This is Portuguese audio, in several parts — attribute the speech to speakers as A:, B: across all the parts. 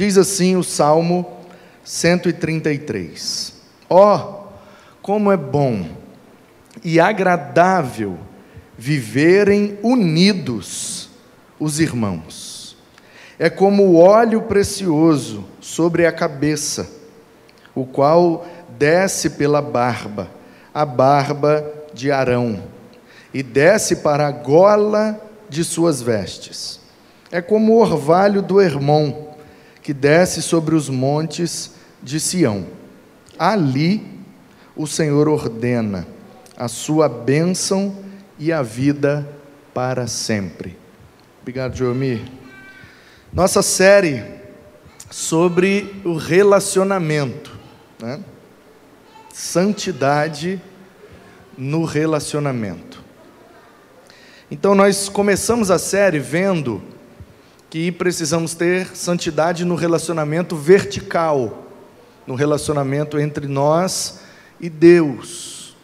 A: Diz assim o Salmo 133: Ó, oh, como é bom e agradável viverem unidos os irmãos. É como o óleo precioso sobre a cabeça, o qual desce pela barba, a barba de Arão, e desce para a gola de suas vestes. É como o orvalho do Hermon, que desce sobre os montes de Sião. Ali o Senhor ordena a sua bênção e a vida para sempre. Obrigado, Joemir. Nossa série sobre o relacionamento, né? santidade no relacionamento. Então, nós começamos a série vendo que precisamos ter santidade no relacionamento vertical, no relacionamento entre nós e Deus.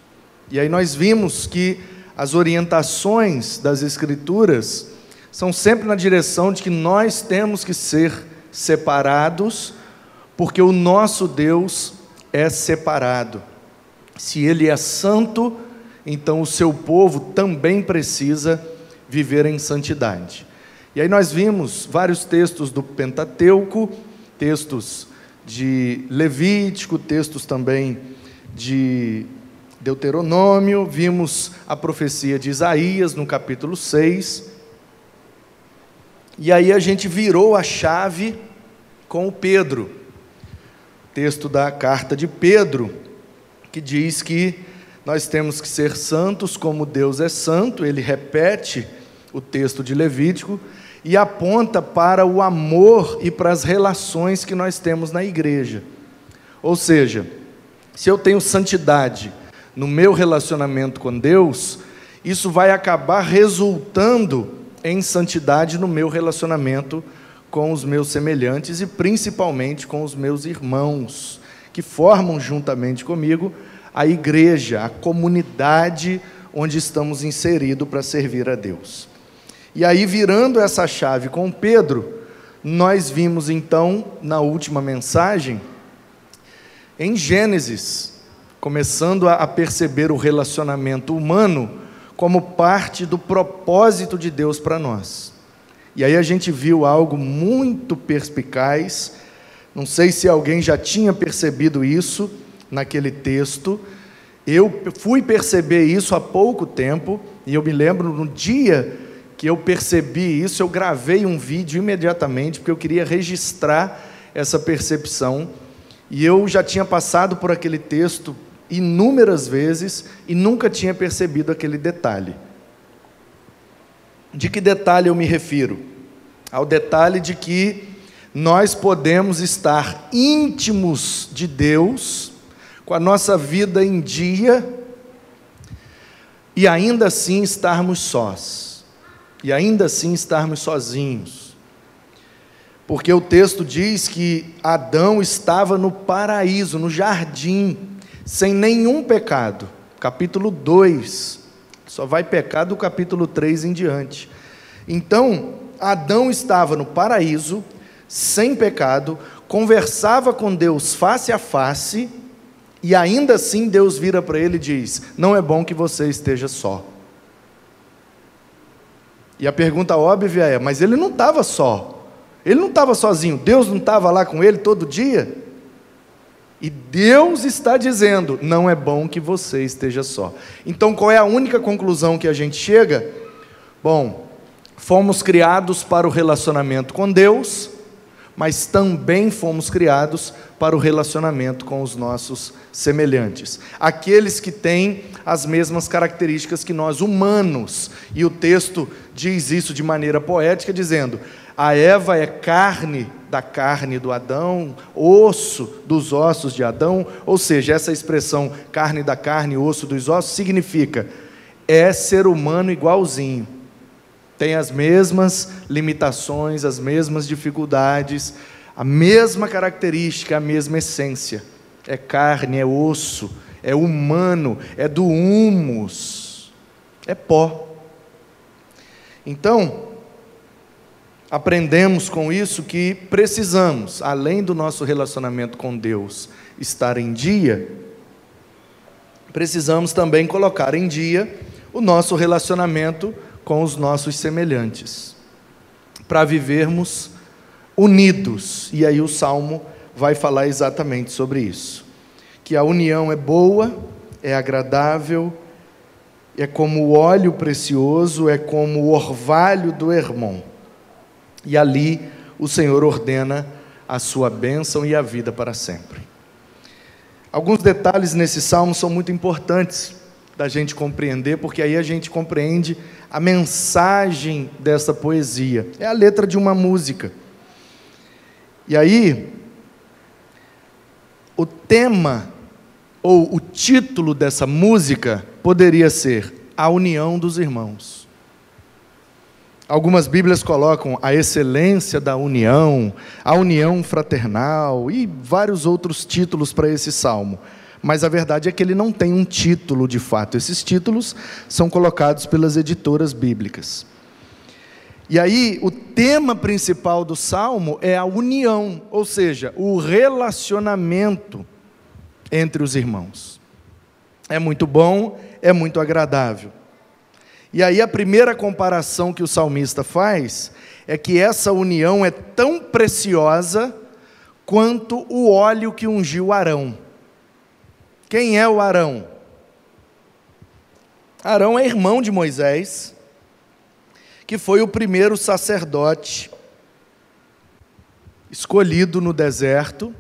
A: E aí nós vimos que as orientações das Escrituras são sempre na direção de que nós temos que ser separados, porque o nosso Deus é separado. Se Ele é santo, então o seu povo também precisa viver em santidade. E aí nós vimos vários textos do Pentateuco, textos de Levítico, textos também de Deuteronômio, vimos a profecia de Isaías no capítulo 6. E aí a gente virou a chave com o Pedro. Texto da carta de Pedro, que diz que nós temos que ser santos como Deus é santo, ele repete o texto de Levítico, e aponta para o amor e para as relações que nós temos na igreja. Ou seja, se eu tenho santidade no meu relacionamento com Deus, isso vai acabar resultando em santidade no meu relacionamento com os meus semelhantes e principalmente com os meus irmãos, que formam juntamente comigo a igreja, a comunidade onde estamos inseridos para servir a Deus. E aí, virando essa chave com Pedro, nós vimos então, na última mensagem, em Gênesis, começando a perceber o relacionamento humano como parte do propósito de Deus para nós. E aí a gente viu algo muito perspicaz, não sei se alguém já tinha percebido isso naquele texto, eu fui perceber isso há pouco tempo, e eu me lembro no dia que eu percebi isso, eu gravei um vídeo imediatamente, porque eu queria registrar essa percepção. E eu já tinha passado por aquele texto inúmeras vezes e nunca tinha percebido aquele detalhe. De que detalhe eu me refiro? Ao detalhe de que nós podemos estar íntimos de Deus, com a nossa vida em dia, e ainda assim estarmos sós e ainda assim estarmos sozinhos. Porque o texto diz que Adão estava no paraíso, no jardim, sem nenhum pecado. Capítulo 2. Só vai pecar do capítulo 3 em diante. Então, Adão estava no paraíso, sem pecado, conversava com Deus face a face, e ainda assim Deus vira para ele e diz: Não é bom que você esteja só. E a pergunta óbvia é: mas ele não estava só. Ele não estava sozinho. Deus não estava lá com ele todo dia? E Deus está dizendo: não é bom que você esteja só. Então, qual é a única conclusão que a gente chega? Bom, fomos criados para o relacionamento com Deus, mas também fomos criados para o relacionamento com os nossos semelhantes, aqueles que têm as mesmas características que nós humanos. E o texto diz isso de maneira poética, dizendo: a Eva é carne da carne do Adão, osso dos ossos de Adão, ou seja, essa expressão carne da carne, osso dos ossos, significa é ser humano igualzinho. Tem as mesmas limitações, as mesmas dificuldades, a mesma característica, a mesma essência. É carne, é osso, é humano, é do humus, é pó. Então, aprendemos com isso que precisamos, além do nosso relacionamento com Deus estar em dia, precisamos também colocar em dia o nosso relacionamento com os nossos semelhantes, para vivermos unidos. E aí o salmo vai falar exatamente sobre isso. Que a união é boa, é agradável, é como o óleo precioso, é como o orvalho do Hermon. E ali o Senhor ordena a sua bênção e a vida para sempre. Alguns detalhes nesse salmo são muito importantes da gente compreender, porque aí a gente compreende a mensagem dessa poesia. É a letra de uma música. E aí, o tema ou o título dessa música poderia ser A União dos Irmãos. Algumas Bíblias colocam a excelência da união, a união fraternal e vários outros títulos para esse salmo. Mas a verdade é que ele não tem um título de fato. Esses títulos são colocados pelas editoras bíblicas. E aí, o tema principal do salmo é a união, ou seja, o relacionamento entre os irmãos. É muito bom, é muito agradável. E aí, a primeira comparação que o salmista faz é que essa união é tão preciosa quanto o óleo que ungiu Arão. Quem é o Arão? Arão é irmão de Moisés que foi o primeiro sacerdote escolhido no deserto,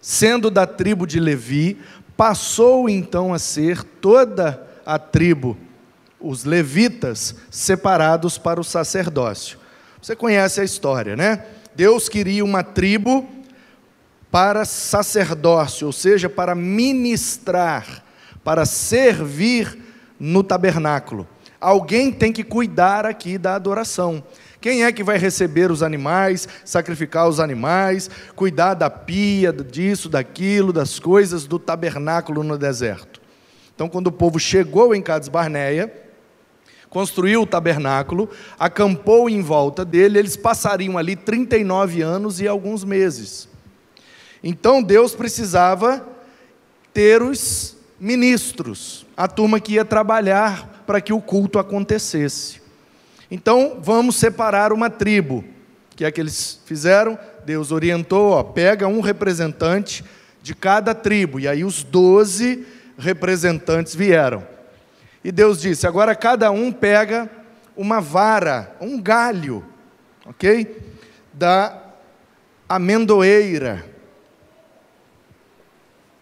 A: sendo da tribo de Levi, passou então a ser toda a tribo, os levitas, separados para o sacerdócio. Você conhece a história, né? Deus queria uma tribo para sacerdócio, ou seja, para ministrar, para servir no tabernáculo alguém tem que cuidar aqui da adoração. Quem é que vai receber os animais, sacrificar os animais, cuidar da pia, disso, daquilo, das coisas do tabernáculo no deserto? Então, quando o povo chegou em Cades Barneia, construiu o tabernáculo, acampou em volta dele, eles passariam ali 39 anos e alguns meses. Então, Deus precisava ter os ministros, a turma que ia trabalhar para que o culto acontecesse. Então, vamos separar uma tribo. O que é que eles fizeram? Deus orientou, ó, pega um representante de cada tribo. E aí os doze representantes vieram. E Deus disse: agora cada um pega uma vara, um galho, ok? Da amendoeira.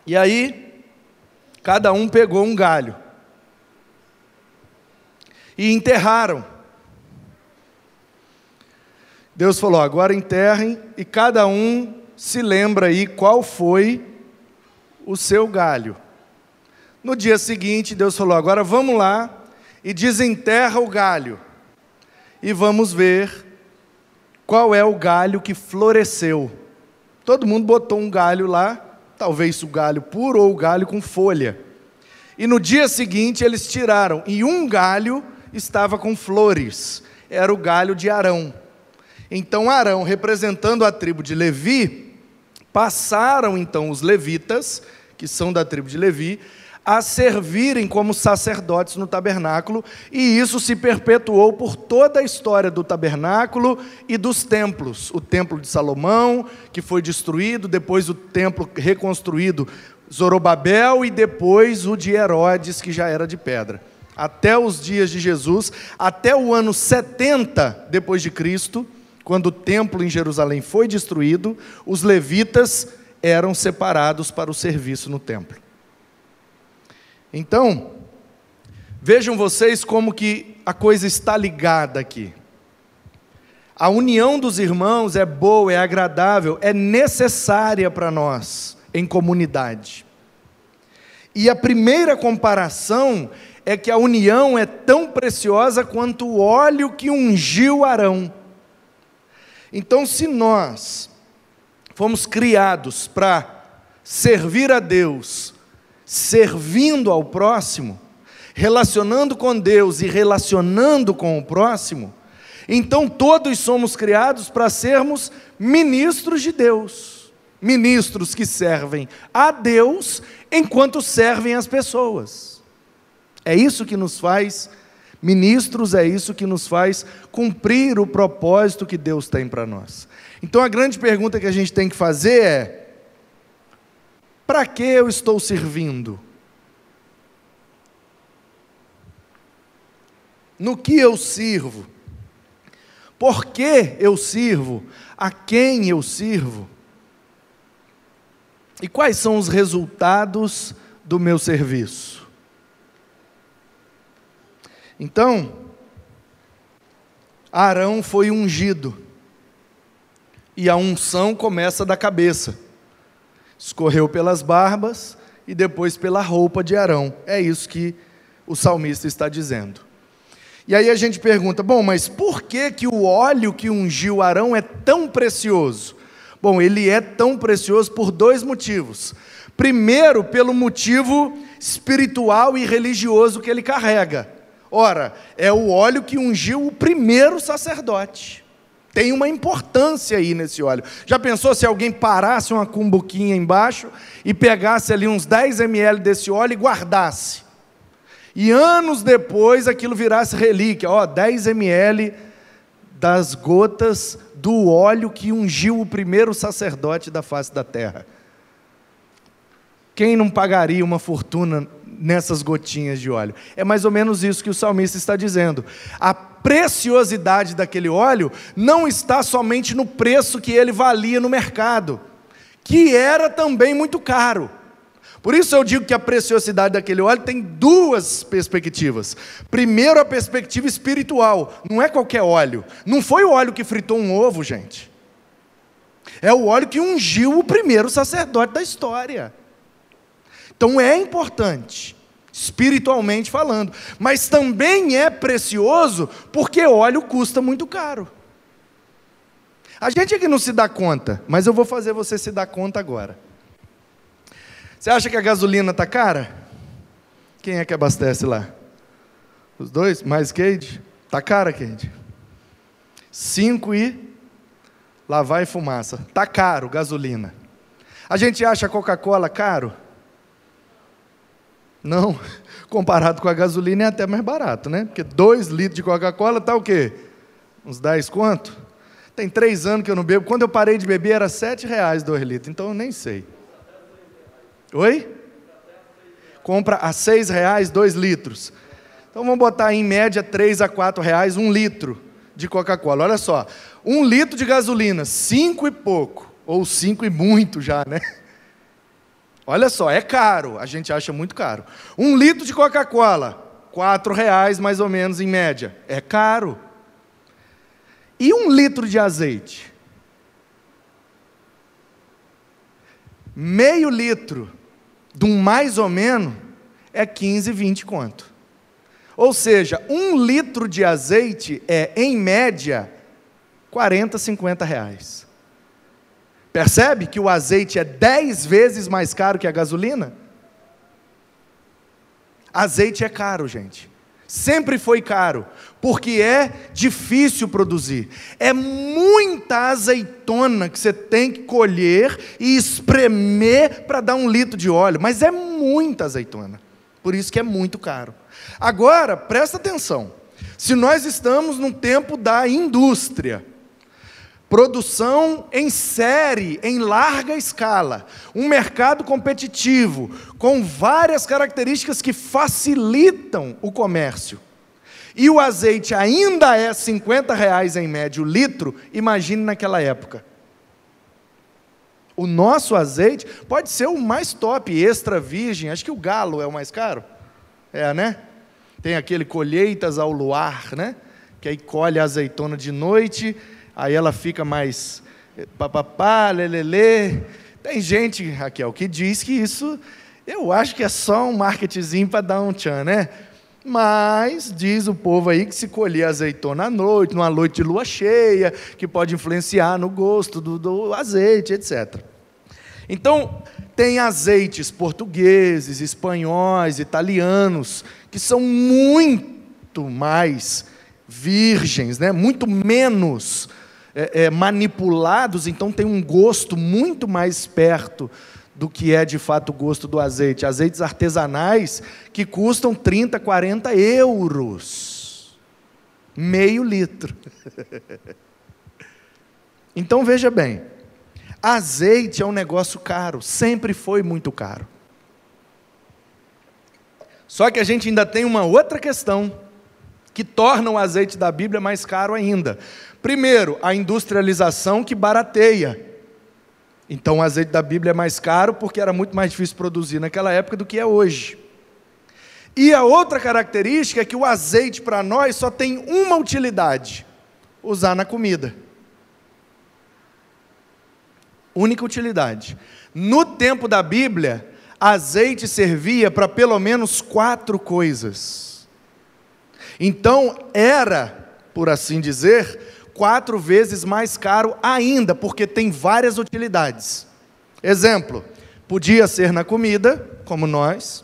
A: E aí, cada um pegou um galho e enterraram. Deus falou: agora enterrem e cada um se lembra aí qual foi o seu galho. No dia seguinte, Deus falou: agora vamos lá e desenterra o galho e vamos ver qual é o galho que floresceu. Todo mundo botou um galho lá, talvez o galho puro ou o galho com folha. E no dia seguinte eles tiraram, e um galho estava com flores, era o galho de Arão. Então Arão, representando a tribo de Levi, passaram então os levitas, que são da tribo de Levi, a servirem como sacerdotes no tabernáculo, e isso se perpetuou por toda a história do tabernáculo e dos templos. O templo de Salomão, que foi destruído, depois o templo reconstruído, Zorobabel, e depois o de Herodes, que já era de pedra até os dias de Jesus, até o ano 70 depois de Cristo, quando o templo em Jerusalém foi destruído, os levitas eram separados para o serviço no templo. Então, vejam vocês como que a coisa está ligada aqui. A união dos irmãos é boa, é agradável, é necessária para nós em comunidade. E a primeira comparação é que a união é tão preciosa quanto o óleo que ungiu Arão. Então, se nós fomos criados para servir a Deus, servindo ao próximo, relacionando com Deus e relacionando com o próximo, Então todos somos criados para sermos ministros de Deus, ministros que servem a Deus enquanto servem as pessoas. É isso que nos faz ministros, é isso que nos faz cumprir o propósito que Deus tem para nós. Então a grande pergunta que a gente tem que fazer é: para que eu estou servindo? No que eu sirvo? Por que eu sirvo? A quem eu sirvo? E quais são os resultados do meu serviço? Então, Arão foi ungido, e a unção começa da cabeça, escorreu pelas barbas e depois pela roupa de Arão. É isso que o salmista está dizendo. E aí a gente pergunta: bom, mas por que, que o óleo que ungiu Arão é tão precioso? Bom, ele é tão precioso por dois motivos. Primeiro, pelo motivo espiritual e religioso que ele carrega. Ora, é o óleo que ungiu o primeiro sacerdote. Tem uma importância aí nesse óleo. Já pensou se alguém parasse uma cumbuquinha embaixo e pegasse ali uns 10 ml desse óleo e guardasse? E anos depois aquilo virasse relíquia, ó, 10 ml das gotas do óleo que ungiu o primeiro sacerdote da face da terra. Quem não pagaria uma fortuna nessas gotinhas de óleo? É mais ou menos isso que o salmista está dizendo. A preciosidade daquele óleo não está somente no preço que ele valia no mercado, que era também muito caro. Por isso eu digo que a preciosidade daquele óleo tem duas perspectivas. Primeiro, a perspectiva espiritual. Não é qualquer óleo. Não foi o óleo que fritou um ovo, gente. É o óleo que ungiu o primeiro sacerdote da história. Então é importante, espiritualmente falando. Mas também é precioso porque óleo custa muito caro. A gente aqui não se dá conta, mas eu vou fazer você se dar conta agora. Você acha que a gasolina está cara? Quem é que abastece lá? Os dois? Mais Cade? Está cara, Cade? Cinco e lá vai fumaça. Está caro gasolina. A gente acha Coca-Cola caro? Não. Comparado com a gasolina é até mais barato, né? Porque dois litros de Coca-Cola está o quê? Uns 10 quanto? Tem três anos que eu não bebo. Quando eu parei de beber era sete reais dois litros, então eu nem sei. Oi? Compra a seis reais dois litros. Então vamos botar em média três a quatro reais um litro de Coca-Cola. Olha só, um litro de gasolina, cinco e pouco, ou cinco e muito já, né? Olha só, é caro, a gente acha muito caro. Um litro de Coca-Cola, quatro reais mais ou menos em média, é caro. E um litro de azeite? Meio litro de um mais ou menos é 15, 20 conto. Ou seja, um litro de azeite é, em média, 40, 50 reais. Percebe que o azeite é 10 vezes mais caro que a gasolina? Azeite é caro, gente. Sempre foi caro, porque é difícil produzir. É muita azeitona que você tem que colher e espremer para dar um litro de óleo, mas é muita azeitona. Por isso que é muito caro. Agora, presta atenção. Se nós estamos num tempo da indústria, produção em série, em larga escala, um mercado competitivo, com várias características que facilitam o comércio. E o azeite ainda é 50 reais em média o litro, imagine naquela época. O nosso azeite pode ser o mais top, extra virgem, acho que o galo é o mais caro. É, né? Tem aquele colheitas ao luar, né? Que aí colhe a azeitona de noite aí ela fica mais papapá, lelele. Tem gente, Raquel, que diz que isso, eu acho que é só um marketing para dar um tchan, né? Mas diz o povo aí que se colher azeitona à noite, numa noite de lua cheia, que pode influenciar no gosto do, do azeite, etc. Então, tem azeites portugueses, espanhóis, italianos, que são muito mais virgens, né? muito menos é, é, manipulados, então tem um gosto muito mais perto do que é de fato o gosto do azeite. Azeites artesanais que custam 30, 40 euros. Meio litro. então veja bem, azeite é um negócio caro, sempre foi muito caro. Só que a gente ainda tem uma outra questão que torna o azeite da Bíblia mais caro ainda. Primeiro, a industrialização que barateia. Então o azeite da Bíblia é mais caro porque era muito mais difícil produzir naquela época do que é hoje. E a outra característica é que o azeite para nós só tem uma utilidade: usar na comida. Única utilidade. No tempo da Bíblia, azeite servia para pelo menos quatro coisas. Então era, por assim dizer, quatro vezes mais caro ainda, porque tem várias utilidades. Exemplo, podia ser na comida, como nós.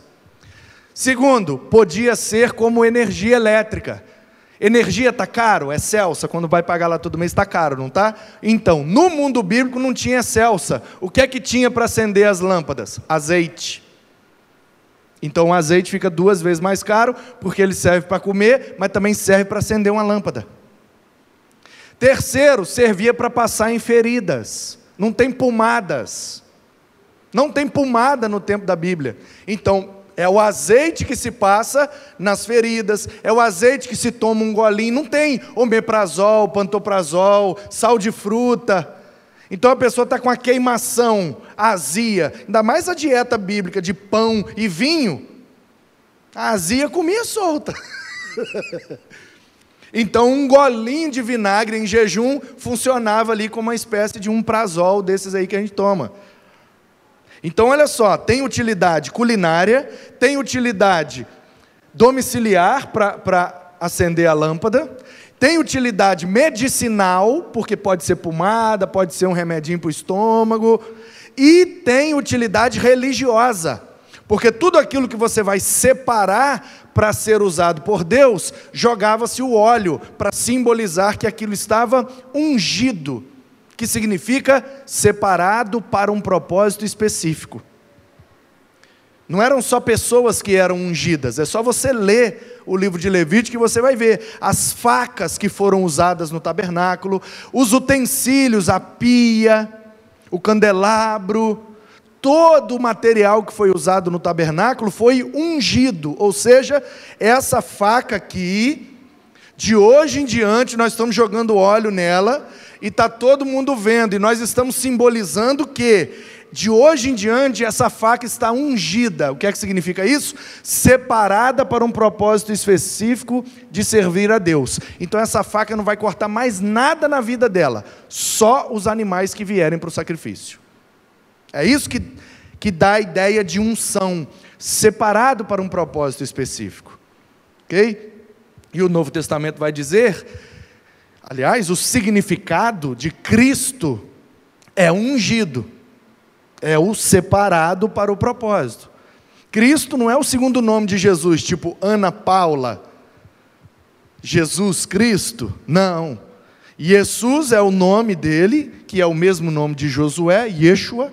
A: Segundo, podia ser como energia elétrica. Energia está caro? É Celsa, quando vai pagar lá todo mês está caro, não está? Então, no mundo bíblico não tinha Celsa. O que é que tinha para acender as lâmpadas? Azeite. Então o azeite fica duas vezes mais caro, porque ele serve para comer, mas também serve para acender uma lâmpada. Terceiro, servia para passar em feridas. Não tem pomadas. Não tem pomada no tempo da Bíblia. Então, é o azeite que se passa nas feridas, é o azeite que se toma um golinho. Não tem omeprazol, pantoprazol, sal de fruta. Então a pessoa está com a queimação, azia, ainda mais a dieta bíblica de pão e vinho. A azia comia solta. Então, um golinho de vinagre em jejum funcionava ali como uma espécie de um prazol desses aí que a gente toma. Então, olha só, tem utilidade culinária, tem utilidade domiciliar para acender a lâmpada, tem utilidade medicinal, porque pode ser pomada, pode ser um remedinho para o estômago, e tem utilidade religiosa. Porque tudo aquilo que você vai separar para ser usado por Deus, jogava-se o óleo para simbolizar que aquilo estava ungido, que significa separado para um propósito específico. Não eram só pessoas que eram ungidas, é só você ler o livro de Levítico que você vai ver as facas que foram usadas no tabernáculo, os utensílios, a pia, o candelabro, todo o material que foi usado no tabernáculo foi ungido, ou seja, essa faca aqui, de hoje em diante, nós estamos jogando óleo nela, e está todo mundo vendo, e nós estamos simbolizando que, de hoje em diante, essa faca está ungida. O que é que significa isso? Separada para um propósito específico de servir a Deus. Então, essa faca não vai cortar mais nada na vida dela, só os animais que vierem para o sacrifício. É isso que, que dá a ideia de unção, separado para um propósito específico. Ok? E o Novo Testamento vai dizer, aliás, o significado de Cristo é ungido, é o separado para o propósito. Cristo não é o segundo nome de Jesus, tipo Ana Paula, Jesus Cristo, não. Jesus é o nome dele, que é o mesmo nome de Josué, Yeshua,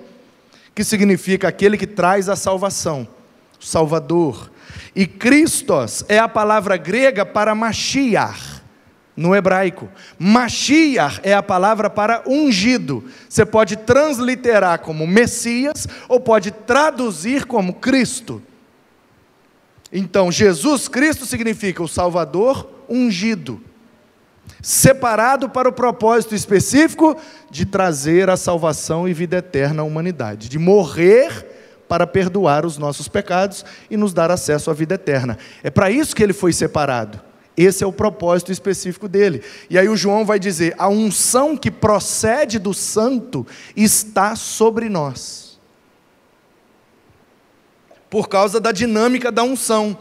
A: que significa aquele que traz a salvação, Salvador. E Christos é a palavra grega para Mashiach, no hebraico. Mashiach é a palavra para ungido. Você pode transliterar como Messias ou pode traduzir como Cristo. Então, Jesus Cristo significa o Salvador ungido separado para o propósito específico de trazer a salvação e vida eterna à humanidade, de morrer para perdoar os nossos pecados e nos dar acesso à vida eterna. É para isso que ele foi separado. Esse é o propósito específico dele. E aí o João vai dizer: a unção que procede do santo está sobre nós. Por causa da dinâmica da unção.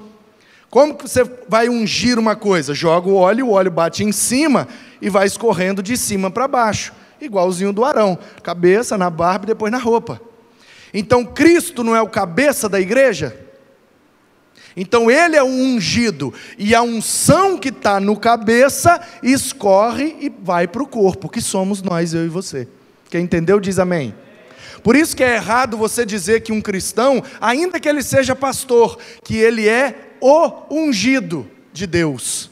A: Como que você vai ungir uma coisa? Joga o óleo, o óleo bate em cima e vai escorrendo de cima para baixo, igualzinho do Arão, cabeça na barba e depois na roupa. Então Cristo não é o cabeça da igreja? Então ele é o ungido, e a unção que está no cabeça escorre e vai para o corpo, que somos nós, eu e você. Quem entendeu, diz amém. Por isso que é errado você dizer que um cristão, ainda que ele seja pastor, que ele é o ungido de Deus.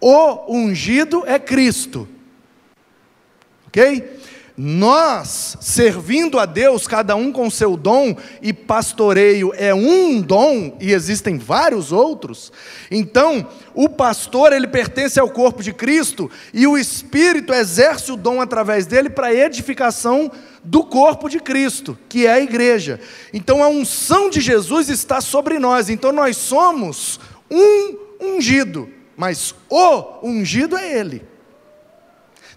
A: O ungido é Cristo. Ok? nós, servindo a Deus, cada um com seu dom, e pastoreio é um dom, e existem vários outros, então, o pastor, ele pertence ao corpo de Cristo, e o Espírito exerce o dom através dele para edificação do corpo de Cristo, que é a igreja. Então, a unção de Jesus está sobre nós, então nós somos um ungido, mas o ungido é Ele.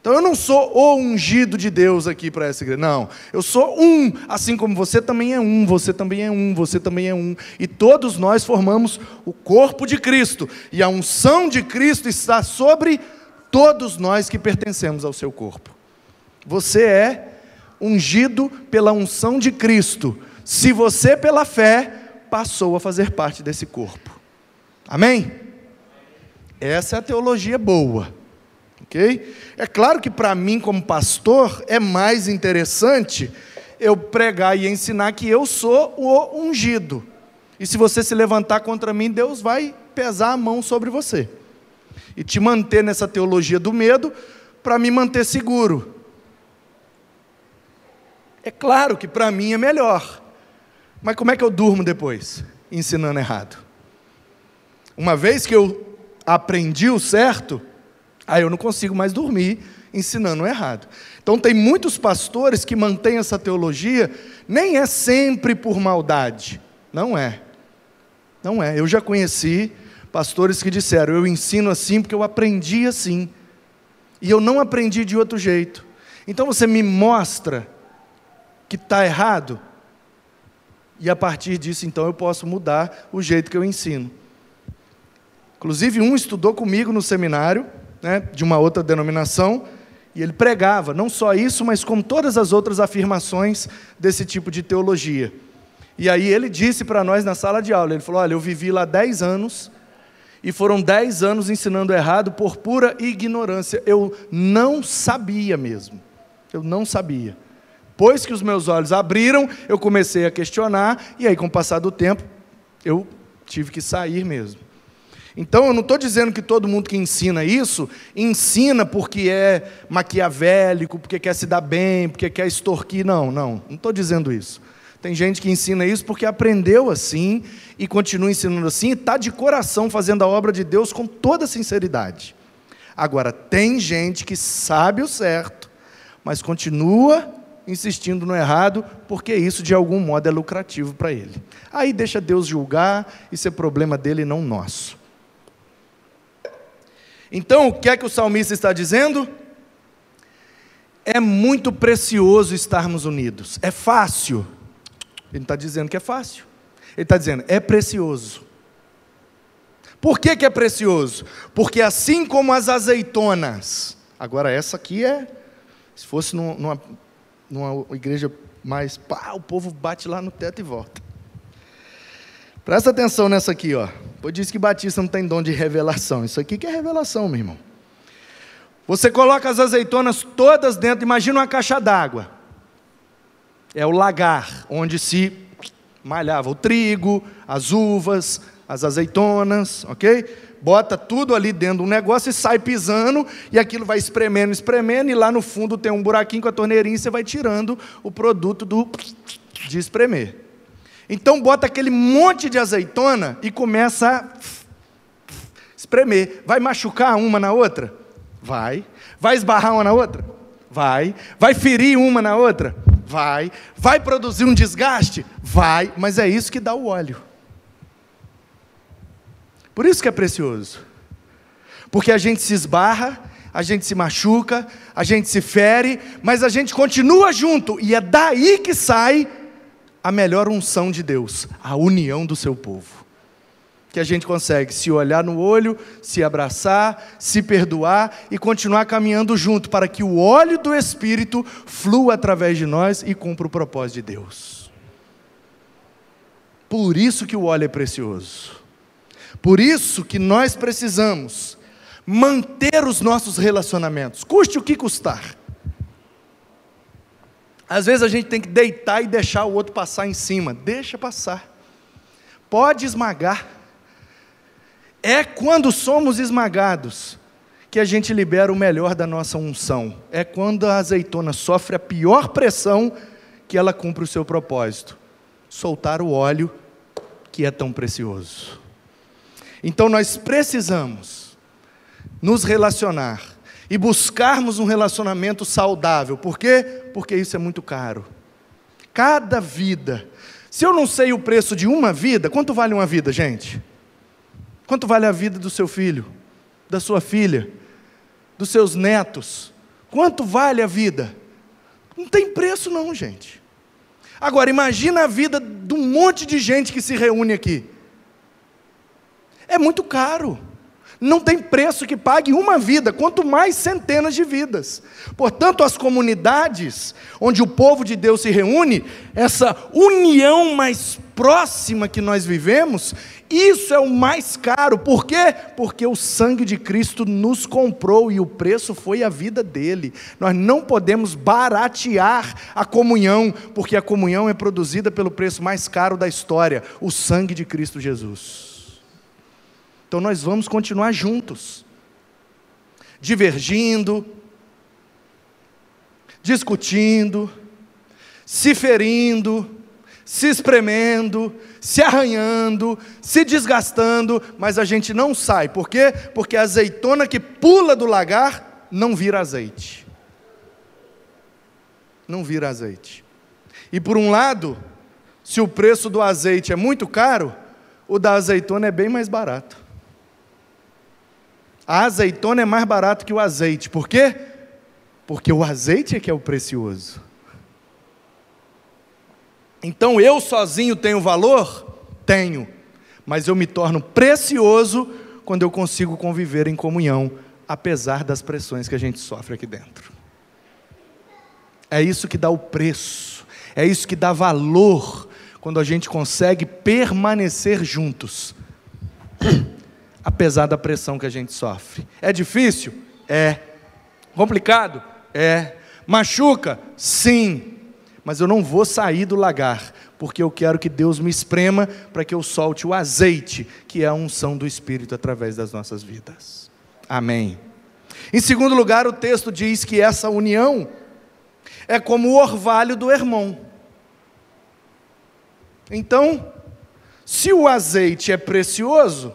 A: Então eu não sou o ungido de Deus aqui para essa igreja. Não, eu sou um, assim como você também é um, você também é um, você também é um. E todos nós formamos o corpo de Cristo. E a unção de Cristo está sobre todos nós que pertencemos ao seu corpo. Você é ungido pela unção de Cristo. Se você, pela fé, passou a fazer parte desse corpo. Amém? Essa é a teologia boa ok? É claro que para mim, como pastor, é mais interessante eu pregar e ensinar que eu sou o ungido. E se você se levantar contra mim, Deus vai pesar a mão sobre você e te manter nessa teologia do medo para me manter seguro. É claro que para mim é melhor, mas como é que eu durmo depois? Ensinando errado. Uma vez que eu aprendi o certo, Aí eu não consigo mais dormir ensinando errado. Então tem muitos pastores que mantêm essa teologia, nem é sempre por maldade. Não é. Não é. Eu já conheci pastores que disseram: "Eu ensino assim porque eu aprendi assim". E eu não aprendi de outro jeito. Então você me mostra que está errado, e a partir disso, então, eu posso mudar o jeito que eu ensino. Inclusive, um estudou comigo no seminário, né, de uma outra denominação, e ele pregava não só isso, mas como todas as outras afirmações desse tipo de teologia. E aí ele disse para nós na sala de aula, ele falou, olha, eu vivi lá 10 anos, e foram 10 anos ensinando errado por pura ignorância. Eu não sabia mesmo. Eu não sabia. Pois que os meus olhos abriram, eu comecei a questionar, e aí, com o passar do tempo, eu tive que sair mesmo. Então eu não estou dizendo que todo mundo que ensina isso, ensina porque é maquiavélico, porque quer se dar bem, porque quer extorquir. Não, não, não estou dizendo isso. Tem gente que ensina isso porque aprendeu assim e continua ensinando assim e está de coração fazendo a obra de Deus com toda sinceridade. Agora, tem gente que sabe o certo, mas continua insistindo no errado, porque isso de algum modo é lucrativo para ele. Aí deixa Deus julgar, isso é problema dele não nosso. Então, o que é que o salmista está dizendo? É muito precioso estarmos unidos. É fácil. Ele não está dizendo que é fácil. Ele está dizendo, é precioso. Por que, que é precioso? Porque assim como as azeitonas, agora essa aqui é, se fosse numa, numa igreja mais, pá, o povo bate lá no teto e volta. Presta atenção nessa aqui, ó. Pois diz que Batista não tem dom de revelação. Isso aqui que é revelação, meu irmão. Você coloca as azeitonas todas dentro, imagina uma caixa d'água. É o lagar, onde se malhava o trigo, as uvas, as azeitonas, ok? Bota tudo ali dentro de um negócio e sai pisando, e aquilo vai espremendo, espremendo, e lá no fundo tem um buraquinho com a torneirinha e você vai tirando o produto do de espremer. Então bota aquele monte de azeitona e começa a espremer. Vai machucar uma na outra? Vai. Vai esbarrar uma na outra? Vai. Vai ferir uma na outra? Vai. Vai produzir um desgaste? Vai. Mas é isso que dá o óleo. Por isso que é precioso. Porque a gente se esbarra, a gente se machuca, a gente se fere, mas a gente continua junto, e é daí que sai a melhor unção de Deus, a união do seu povo. Que a gente consegue se olhar no olho, se abraçar, se perdoar e continuar caminhando junto para que o óleo do Espírito flua através de nós e cumpra o propósito de Deus. Por isso que o óleo é precioso. Por isso que nós precisamos manter os nossos relacionamentos, custe o que custar. Às vezes a gente tem que deitar e deixar o outro passar em cima. Deixa passar. Pode esmagar. É quando somos esmagados que a gente libera o melhor da nossa unção. É quando a azeitona sofre a pior pressão que ela cumpre o seu propósito soltar o óleo que é tão precioso. Então nós precisamos nos relacionar e buscarmos um relacionamento saudável. Por quê? Porque isso é muito caro. Cada vida. Se eu não sei o preço de uma vida, quanto vale uma vida, gente? Quanto vale a vida do seu filho, da sua filha, dos seus netos? Quanto vale a vida? Não tem preço, não, gente. Agora, imagina a vida de um monte de gente que se reúne aqui. É muito caro. Não tem preço que pague uma vida, quanto mais centenas de vidas. Portanto, as comunidades onde o povo de Deus se reúne, essa união mais próxima que nós vivemos, isso é o mais caro. Por quê? Porque o sangue de Cristo nos comprou e o preço foi a vida dele. Nós não podemos baratear a comunhão, porque a comunhão é produzida pelo preço mais caro da história o sangue de Cristo Jesus. Então nós vamos continuar juntos, divergindo, discutindo, se ferindo, se espremendo, se arranhando, se desgastando, mas a gente não sai. Por quê? Porque a azeitona que pula do lagar não vira azeite. Não vira azeite. E por um lado, se o preço do azeite é muito caro, o da azeitona é bem mais barato. A azeitona é mais barato que o azeite. Por quê? Porque o azeite é que é o precioso. Então eu sozinho tenho valor? Tenho. Mas eu me torno precioso quando eu consigo conviver em comunhão, apesar das pressões que a gente sofre aqui dentro. É isso que dá o preço, é isso que dá valor quando a gente consegue permanecer juntos apesar da pressão que a gente sofre. É difícil? É. Complicado? É. Machuca? Sim. Mas eu não vou sair do lagar, porque eu quero que Deus me esprema para que eu solte o azeite, que é a unção do Espírito através das nossas vidas. Amém. Em segundo lugar, o texto diz que essa união é como o orvalho do irmão. Então, se o azeite é precioso,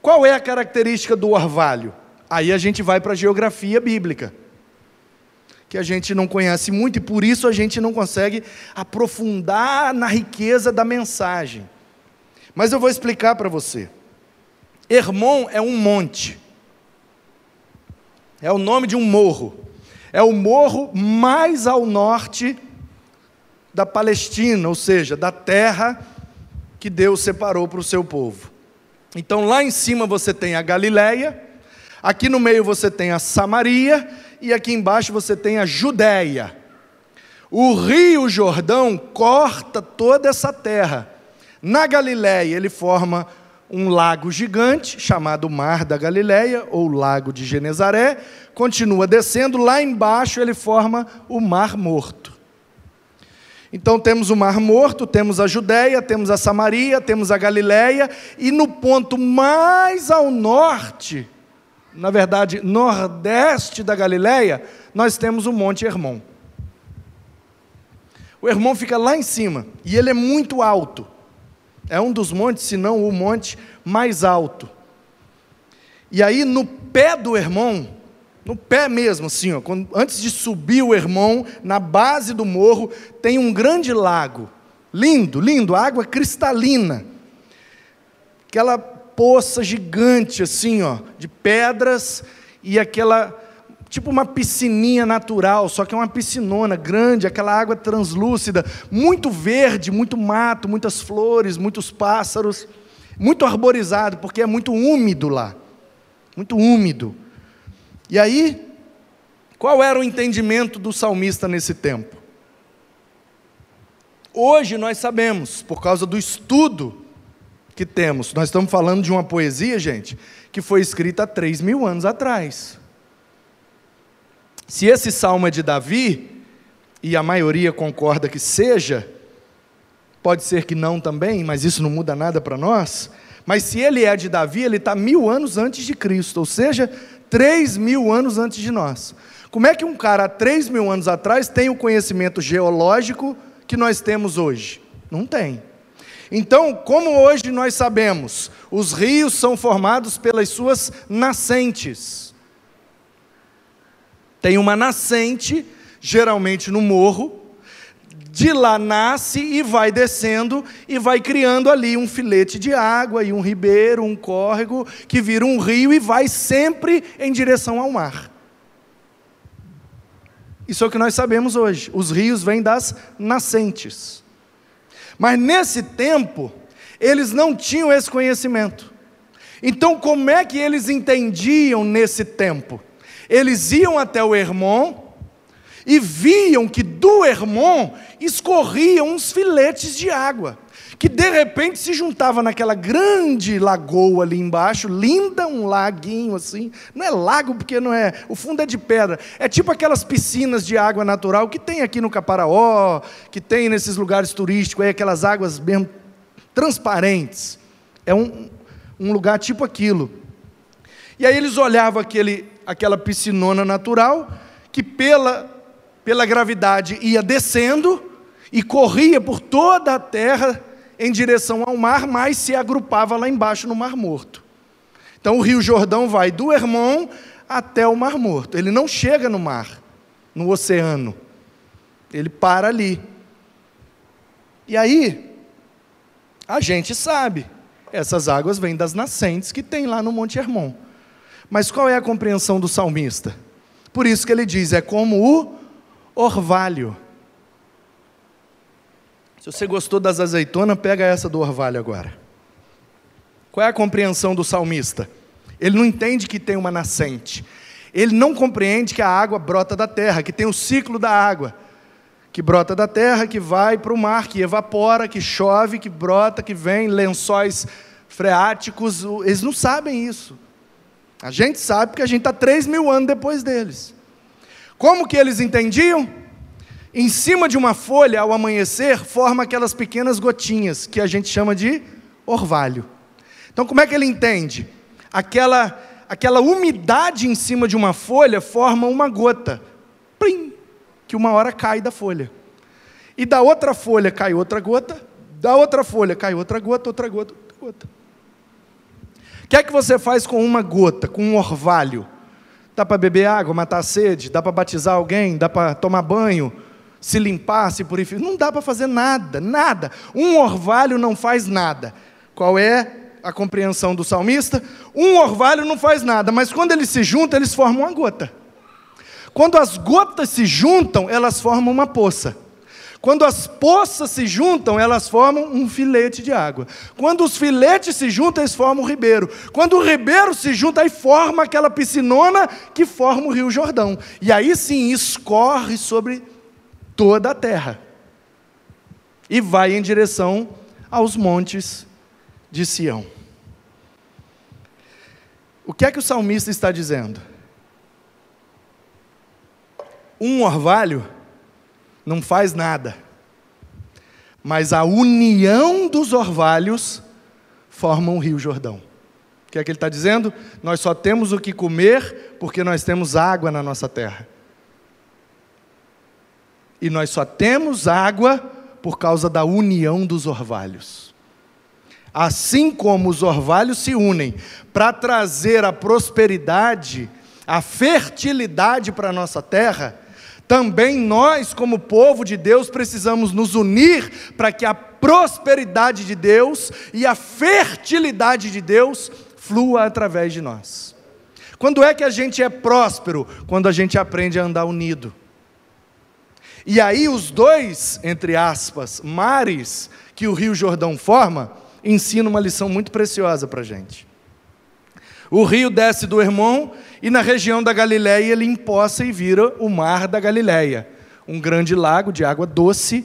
A: qual é a característica do orvalho? Aí a gente vai para a geografia bíblica, que a gente não conhece muito e por isso a gente não consegue aprofundar na riqueza da mensagem. Mas eu vou explicar para você. Hermon é um monte, é o nome de um morro, é o morro mais ao norte da Palestina, ou seja, da terra que Deus separou para o seu povo. Então lá em cima você tem a Galileia, aqui no meio você tem a Samaria e aqui embaixo você tem a Judéia. O rio Jordão corta toda essa terra. Na Galileia ele forma um lago gigante chamado Mar da Galileia ou Lago de Genezaré, continua descendo, lá embaixo ele forma o Mar Morto. Então temos o Mar Morto, temos a Judéia, temos a Samaria, temos a Galiléia, e no ponto mais ao norte, na verdade, nordeste da Galiléia, nós temos o Monte Hermon. O Hermon fica lá em cima, e ele é muito alto. É um dos montes, se não o monte mais alto. E aí, no pé do Hermon, no pé mesmo, assim, ó, quando, antes de subir o Hermon, na base do morro, tem um grande lago. Lindo, lindo, água cristalina. Aquela poça gigante, assim, ó, de pedras e aquela. Tipo uma piscininha natural, só que é uma piscinona grande, aquela água translúcida, muito verde, muito mato, muitas flores, muitos pássaros, muito arborizado, porque é muito úmido lá. Muito úmido. E aí, qual era o entendimento do salmista nesse tempo? Hoje nós sabemos, por causa do estudo que temos, nós estamos falando de uma poesia, gente, que foi escrita há 3 mil anos atrás. Se esse salmo é de Davi, e a maioria concorda que seja, pode ser que não também, mas isso não muda nada para nós. Mas se ele é de Davi, ele está mil anos antes de Cristo, ou seja, três mil anos antes de nós. Como é que um cara há três mil anos atrás tem o conhecimento geológico que nós temos hoje? Não tem. Então, como hoje nós sabemos, os rios são formados pelas suas nascentes. Tem uma nascente, geralmente no morro, de lá nasce e vai descendo e vai criando ali um filete de água e um ribeiro, um córrego, que vira um rio e vai sempre em direção ao mar. Isso é o que nós sabemos hoje. Os rios vêm das nascentes. Mas nesse tempo, eles não tinham esse conhecimento. Então, como é que eles entendiam nesse tempo? Eles iam até o Hermon, e viam que do Hermon escorriam uns filetes de água, que de repente se juntava naquela grande lagoa ali embaixo, linda, um laguinho assim. Não é lago porque não é, o fundo é de pedra. É tipo aquelas piscinas de água natural que tem aqui no Caparaó, que tem nesses lugares turísticos, aí aquelas águas mesmo transparentes. É um, um lugar tipo aquilo. E aí eles olhavam aquele, aquela piscinona natural, que pela pela gravidade, ia descendo e corria por toda a terra em direção ao mar, mas se agrupava lá embaixo no Mar Morto. Então o Rio Jordão vai do Hermon até o Mar Morto. Ele não chega no mar, no oceano. Ele para ali. E aí, a gente sabe, essas águas vêm das nascentes que tem lá no Monte Hermon. Mas qual é a compreensão do salmista? Por isso que ele diz: é como o orvalho. Se você gostou das azeitonas, pega essa do orvalho agora. Qual é a compreensão do salmista? Ele não entende que tem uma nascente. Ele não compreende que a água brota da terra, que tem o ciclo da água, que brota da terra, que vai para o mar, que evapora, que chove, que brota, que vem, lençóis freáticos. Eles não sabem isso. A gente sabe porque a gente está três mil anos depois deles. Como que eles entendiam? Em cima de uma folha, ao amanhecer, forma aquelas pequenas gotinhas, que a gente chama de orvalho. Então, como é que ele entende? Aquela, aquela umidade em cima de uma folha forma uma gota, plim, que uma hora cai da folha. E da outra folha cai outra gota, da outra folha cai outra gota, outra gota, outra gota. O que é que você faz com uma gota, com um orvalho? Dá para beber água, matar a sede? Dá para batizar alguém? Dá para tomar banho? Se limpar, se purificar? Não dá para fazer nada, nada. Um orvalho não faz nada. Qual é a compreensão do salmista? Um orvalho não faz nada, mas quando eles se juntam, eles formam uma gota. Quando as gotas se juntam, elas formam uma poça. Quando as poças se juntam, elas formam um filete de água. Quando os filetes se juntam, eles formam um ribeiro. Quando o ribeiro se junta, aí forma aquela piscinona que forma o Rio Jordão. E aí sim escorre sobre toda a terra. E vai em direção aos montes de Sião. O que é que o salmista está dizendo? Um orvalho não faz nada. Mas a união dos orvalhos forma um rio Jordão. O que é que ele está dizendo? Nós só temos o que comer porque nós temos água na nossa terra. E nós só temos água por causa da união dos orvalhos. Assim como os orvalhos se unem para trazer a prosperidade, a fertilidade para a nossa terra, também nós, como povo de Deus, precisamos nos unir para que a prosperidade de Deus e a fertilidade de Deus flua através de nós. Quando é que a gente é próspero? Quando a gente aprende a andar unido. E aí, os dois, entre aspas, mares que o Rio Jordão forma, ensinam uma lição muito preciosa para a gente. O rio desce do Hermon e na região da Galiléia ele empoça e vira o mar da Galiléia, um grande lago de água doce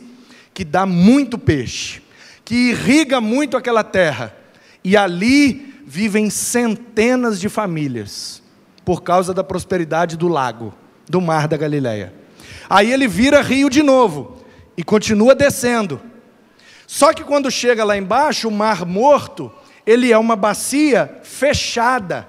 A: que dá muito peixe, que irriga muito aquela terra, e ali vivem centenas de famílias, por causa da prosperidade do lago, do mar da Galileia. Aí ele vira rio de novo e continua descendo. Só que quando chega lá embaixo, o mar morto, ele é uma bacia fechada.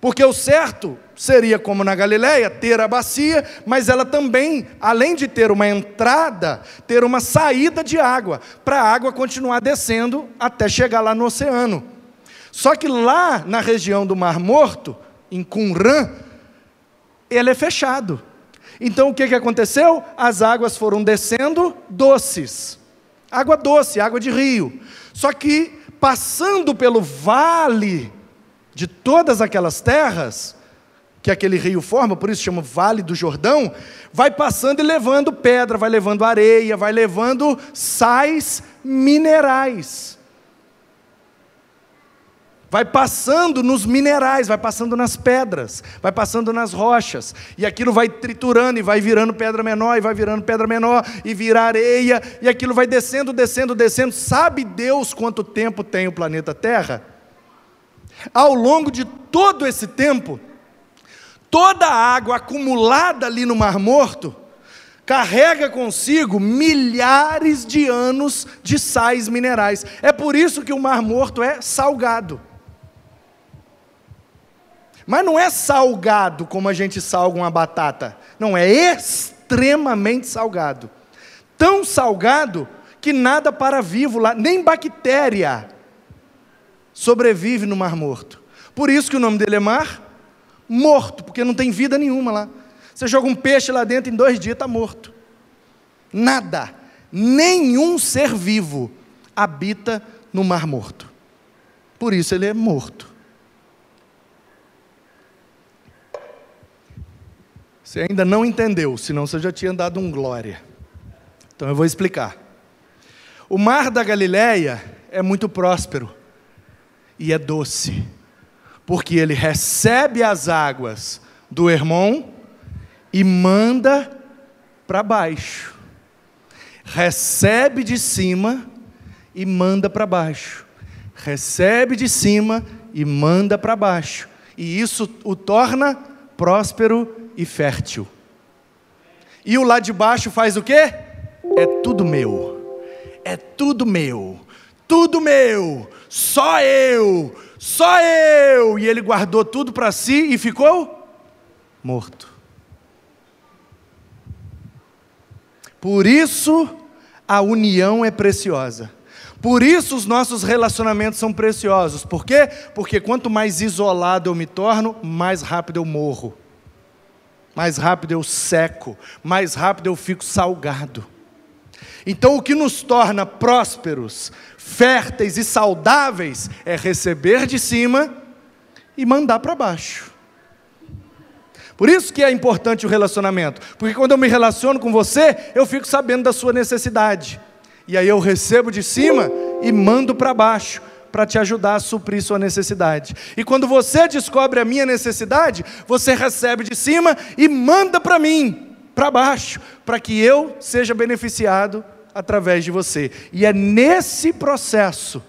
A: Porque o certo seria como na Galileia, ter a bacia, mas ela também, além de ter uma entrada, ter uma saída de água, para a água continuar descendo até chegar lá no oceano. Só que lá na região do Mar Morto, em Qumran, ele é fechado. Então o que, que aconteceu? As águas foram descendo doces. Água doce, água de rio. Só que passando pelo vale de todas aquelas terras que aquele rio forma, por isso chama Vale do Jordão, vai passando e levando pedra, vai levando areia, vai levando sais minerais. Vai passando nos minerais, vai passando nas pedras, vai passando nas rochas, e aquilo vai triturando e vai virando pedra menor, e vai virando pedra menor, e vira areia, e aquilo vai descendo, descendo, descendo. Sabe Deus quanto tempo tem o planeta Terra? Ao longo de todo esse tempo, toda a água acumulada ali no Mar Morto carrega consigo milhares de anos de sais minerais. É por isso que o Mar Morto é salgado. Mas não é salgado como a gente salga uma batata. Não, é extremamente salgado. Tão salgado que nada para vivo lá, nem bactéria sobrevive no Mar Morto. Por isso que o nome dele é Mar Morto, porque não tem vida nenhuma lá. Você joga um peixe lá dentro, em dois dias está morto. Nada, nenhum ser vivo habita no Mar Morto. Por isso ele é morto. Você ainda não entendeu, senão você já tinha dado um glória. Então eu vou explicar. O mar da Galileia é muito próspero e é doce, porque ele recebe as águas do Hermon e manda para baixo. Recebe de cima e manda para baixo. Recebe de cima e manda para baixo. E isso o torna próspero e fértil. E o lá de baixo faz o quê? É tudo meu. É tudo meu. Tudo meu. Só eu. Só eu. E ele guardou tudo para si e ficou morto. Por isso a união é preciosa. Por isso os nossos relacionamentos são preciosos. Por quê? Porque quanto mais isolado eu me torno, mais rápido eu morro mais rápido eu seco, mais rápido eu fico salgado. Então, o que nos torna prósperos, férteis e saudáveis é receber de cima e mandar para baixo. Por isso que é importante o relacionamento, porque quando eu me relaciono com você, eu fico sabendo da sua necessidade. E aí eu recebo de cima e mando para baixo para te ajudar a suprir sua necessidade. E quando você descobre a minha necessidade, você recebe de cima e manda para mim, para baixo, para que eu seja beneficiado através de você. E é nesse processo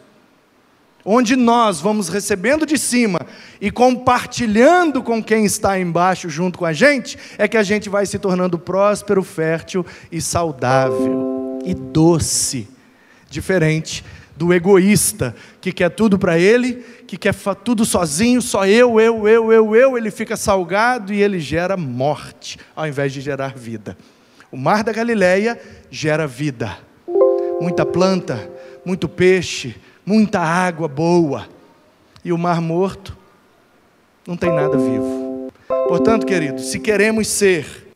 A: onde nós vamos recebendo de cima e compartilhando com quem está embaixo junto com a gente, é que a gente vai se tornando próspero, fértil e saudável e doce, diferente do egoísta, que quer tudo para ele, que quer tudo sozinho, só eu, eu, eu, eu, eu, ele fica salgado e ele gera morte, ao invés de gerar vida. O mar da Galileia gera vida, muita planta, muito peixe, muita água boa. E o mar morto não tem nada vivo. Portanto, queridos, se queremos ser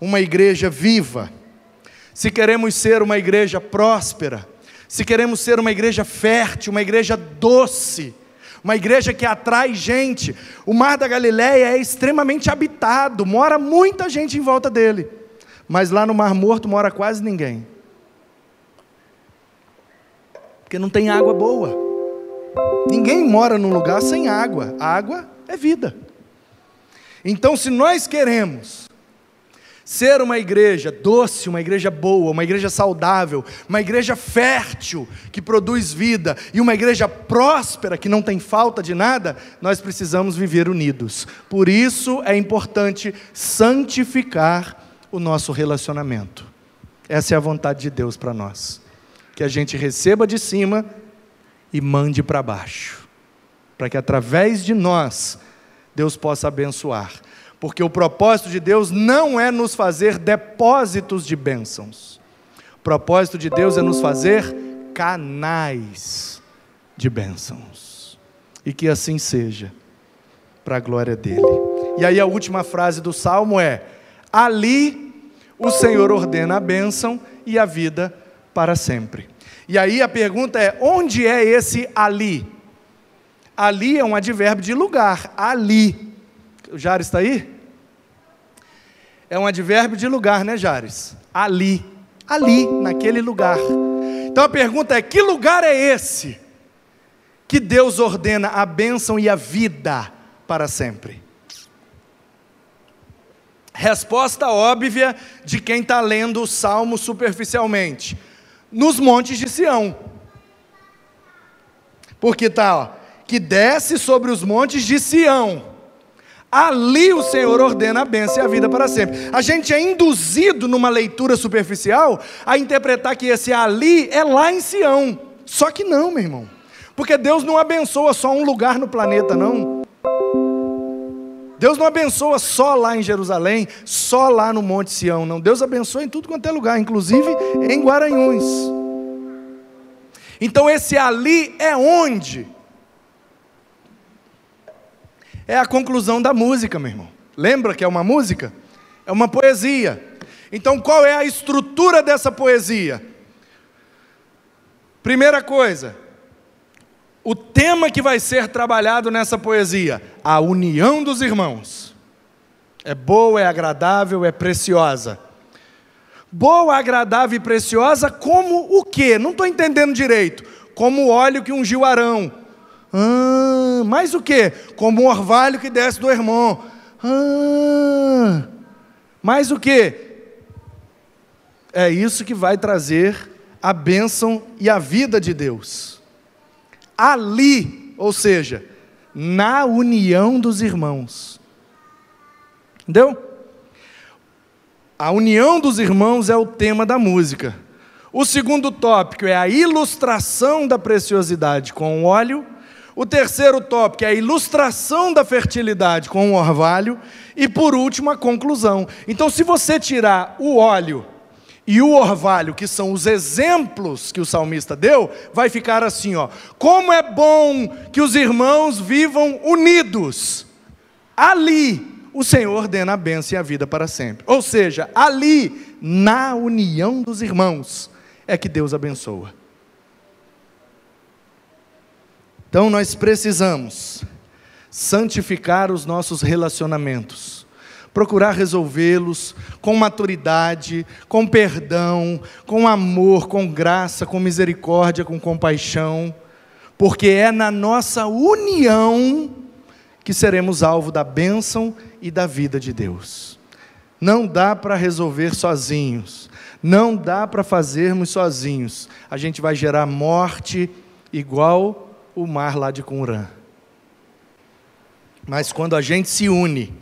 A: uma igreja viva, se queremos ser uma igreja próspera, se queremos ser uma igreja fértil, uma igreja doce, uma igreja que atrai gente, o Mar da Galileia é extremamente habitado, mora muita gente em volta dele, mas lá no Mar Morto mora quase ninguém, porque não tem água boa. Ninguém mora num lugar sem água. A água é vida. Então, se nós queremos Ser uma igreja doce, uma igreja boa, uma igreja saudável, uma igreja fértil, que produz vida, e uma igreja próspera, que não tem falta de nada, nós precisamos viver unidos. Por isso é importante santificar o nosso relacionamento. Essa é a vontade de Deus para nós. Que a gente receba de cima e mande para baixo, para que através de nós Deus possa abençoar porque o propósito de Deus não é nos fazer depósitos de bênçãos. O propósito de Deus é nos fazer canais de bênçãos. E que assim seja, para a glória dele. E aí a última frase do salmo é: Ali o Senhor ordena a bênção e a vida para sempre. E aí a pergunta é: onde é esse ali? Ali é um advérbio de lugar, ali. O Jair está aí? É um advérbio de lugar, né, Jares? Ali. Ali, naquele lugar. Então a pergunta é: que lugar é esse que Deus ordena a bênção e a vida para sempre? Resposta óbvia de quem está lendo o salmo superficialmente: nos montes de Sião. Porque está, que desce sobre os montes de Sião ali o Senhor ordena a bênção e a vida para sempre. A gente é induzido numa leitura superficial a interpretar que esse ali é lá em Sião. Só que não, meu irmão. Porque Deus não abençoa só um lugar no planeta, não. Deus não abençoa só lá em Jerusalém, só lá no Monte Sião, não. Deus abençoa em tudo quanto é lugar, inclusive em Guaranhões. Então esse ali é onde? É a conclusão da música, meu irmão. Lembra que é uma música? É uma poesia. Então, qual é a estrutura dessa poesia? Primeira coisa, o tema que vai ser trabalhado nessa poesia: a união dos irmãos. É boa, é agradável, é preciosa. Boa, agradável e preciosa, como o quê? Não estou entendendo direito. Como o óleo que ungiu Arão, ah, mais o que? Como um orvalho que desce do irmão. Ah, mais o que? É isso que vai trazer a bênção e a vida de Deus. Ali, ou seja, na união dos irmãos. Entendeu? A união dos irmãos é o tema da música. O segundo tópico é a ilustração da preciosidade com óleo o terceiro tópico é a ilustração da fertilidade com o orvalho. E por último, a conclusão. Então, se você tirar o óleo e o orvalho, que são os exemplos que o salmista deu, vai ficar assim: ó. Como é bom que os irmãos vivam unidos. Ali o Senhor ordena a bênção e a vida para sempre. Ou seja, ali, na união dos irmãos, é que Deus abençoa. Então nós precisamos santificar os nossos relacionamentos, procurar resolvê-los com maturidade, com perdão, com amor, com graça, com misericórdia, com compaixão, porque é na nossa união que seremos alvo da bênção e da vida de Deus. Não dá para resolver sozinhos, não dá para fazermos sozinhos. A gente vai gerar morte igual o mar lá de Qumran. Mas quando a gente se une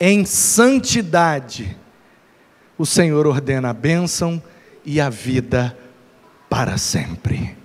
A: em santidade, o Senhor ordena a bênção e a vida para sempre.